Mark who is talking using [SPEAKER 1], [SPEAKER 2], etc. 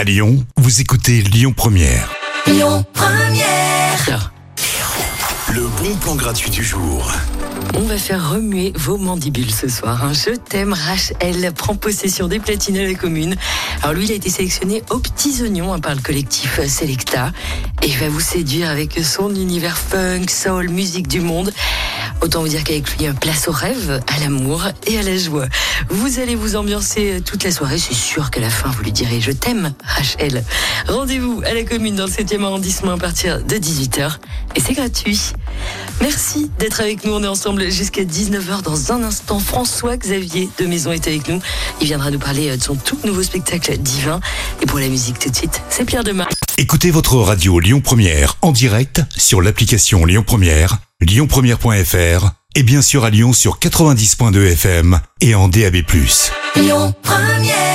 [SPEAKER 1] À Lyon, vous écoutez Lyon Première.
[SPEAKER 2] Lyon Première.
[SPEAKER 1] Le bon plan gratuit du jour.
[SPEAKER 3] On va faire remuer vos mandibules ce soir. hein. Je t'aime, Rachel prend possession des platines à la commune. Alors lui, il a été sélectionné aux petits oignons hein, par le collectif Selecta. Et il va vous séduire avec son univers funk, soul, musique du monde. Autant vous dire qu'avec lui, place au rêve, à l'amour et à la joie. Vous allez vous ambiancer euh, toute la soirée. C'est sûr qu'à la fin, vous lui direz Je t'aime, Rachel. Rendez-vous à la commune dans le 7e arrondissement à partir de 18h. Et c'est gratuit. Merci d'être avec nous. On est ensemble jusqu'à 19h. Dans un instant, François Xavier de Maison est avec nous. Il viendra nous parler euh, de son tout nouveau spectacle divin. Et pour la musique tout de suite, c'est Pierre Demar.
[SPEAKER 1] Écoutez votre radio Lyon Première en direct sur l'application Lyon Première, lyonpremière.fr et bien sûr à Lyon sur 90.2 FM et en DAB+.
[SPEAKER 2] Lyon Première.